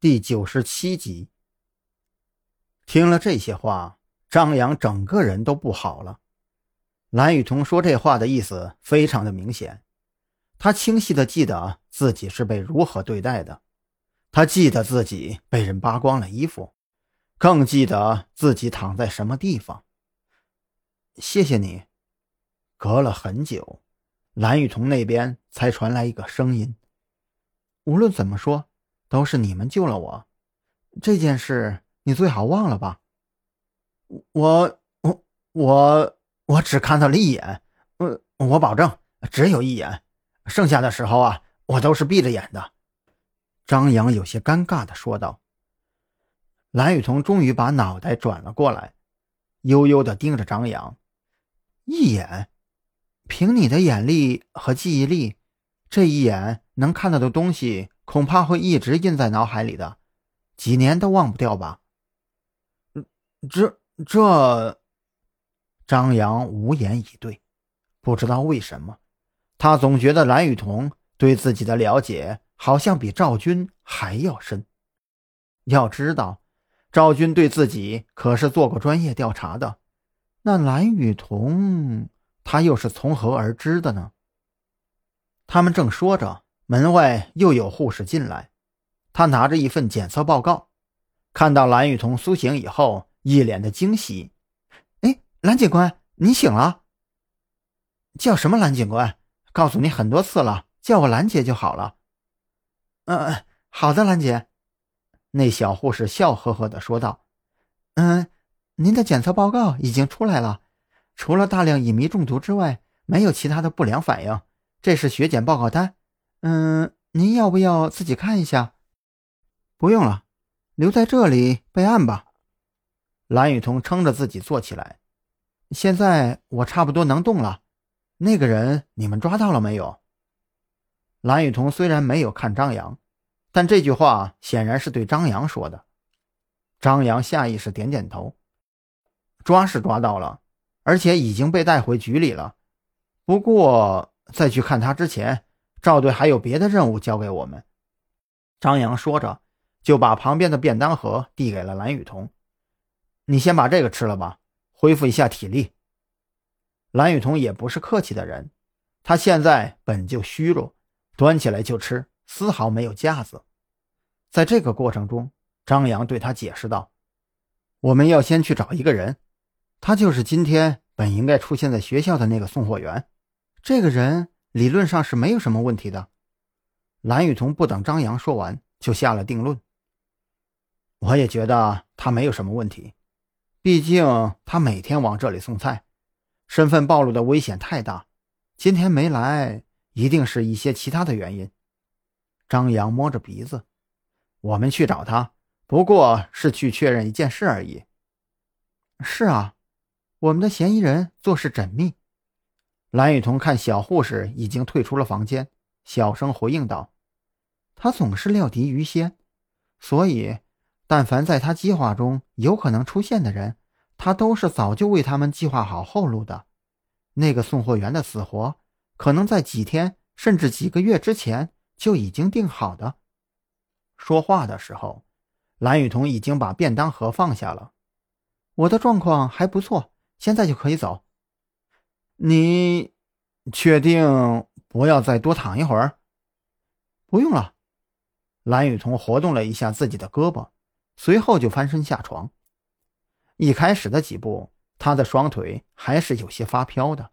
第九十七集。听了这些话，张扬整个人都不好了。蓝雨桐说这话的意思非常的明显，他清晰的记得自己是被如何对待的，他记得自己被人扒光了衣服，更记得自己躺在什么地方。谢谢你。隔了很久，蓝雨桐那边才传来一个声音：“无论怎么说。”都是你们救了我，这件事你最好忘了吧。我我我我只看到了一眼，我我保证只有一眼，剩下的时候啊，我都是闭着眼的。张扬有些尴尬的说道。蓝雨桐终于把脑袋转了过来，悠悠的盯着张扬，一眼，凭你的眼力和记忆力，这一眼能看到的东西。恐怕会一直印在脑海里的，几年都忘不掉吧。这这，张扬无言以对。不知道为什么，他总觉得蓝雨桐对自己的了解好像比赵军还要深。要知道，赵军对自己可是做过专业调查的。那蓝雨桐，他又是从何而知的呢？他们正说着。门外又有护士进来，他拿着一份检测报告，看到蓝雨桐苏醒以后，一脸的惊喜。哎，蓝警官，你醒了？叫什么蓝警官？告诉你很多次了，叫我蓝姐就好了。嗯嗯，好的，蓝姐。那小护士笑呵呵的说道：“嗯，您的检测报告已经出来了，除了大量乙醚中毒之外，没有其他的不良反应。这是血检报告单。”嗯，您要不要自己看一下？不用了，留在这里备案吧。蓝雨桐撑着自己坐起来。现在我差不多能动了。那个人你们抓到了没有？蓝雨桐虽然没有看张扬，但这句话显然是对张扬说的。张扬下意识点点头。抓是抓到了，而且已经被带回局里了。不过在去看他之前。赵队还有别的任务交给我们。”张扬说着，就把旁边的便当盒递给了蓝雨桐。“你先把这个吃了吧，恢复一下体力。”蓝雨桐也不是客气的人，他现在本就虚弱，端起来就吃，丝毫没有架子。在这个过程中，张扬对他解释道：“我们要先去找一个人，他就是今天本应该出现在学校的那个送货员。这个人。”理论上是没有什么问题的。蓝雨桐不等张扬说完，就下了定论。我也觉得他没有什么问题，毕竟他每天往这里送菜，身份暴露的危险太大。今天没来，一定是一些其他的原因。张扬摸着鼻子：“我们去找他，不过是去确认一件事而已。”是啊，我们的嫌疑人做事缜密。蓝雨桐看小护士已经退出了房间，小声回应道：“他总是料敌于先，所以，但凡在他计划中有可能出现的人，他都是早就为他们计划好后路的。那个送货员的死活，可能在几天甚至几个月之前就已经定好的。”说话的时候，蓝雨桐已经把便当盒放下了。“我的状况还不错，现在就可以走。”你确定不要再多躺一会儿？不用了。蓝雨桐活动了一下自己的胳膊，随后就翻身下床。一开始的几步，他的双腿还是有些发飘的，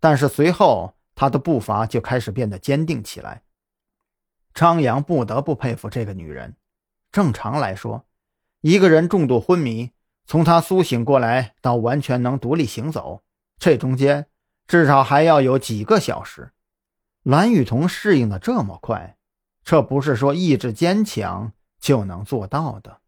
但是随后他的步伐就开始变得坚定起来。张扬不得不佩服这个女人。正常来说，一个人重度昏迷，从他苏醒过来到完全能独立行走。这中间至少还要有几个小时，蓝雨桐适应的这么快，这不是说意志坚强就能做到的。